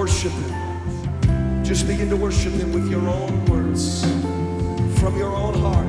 worship Him. Just begin to worship Him with your own words, from your own heart.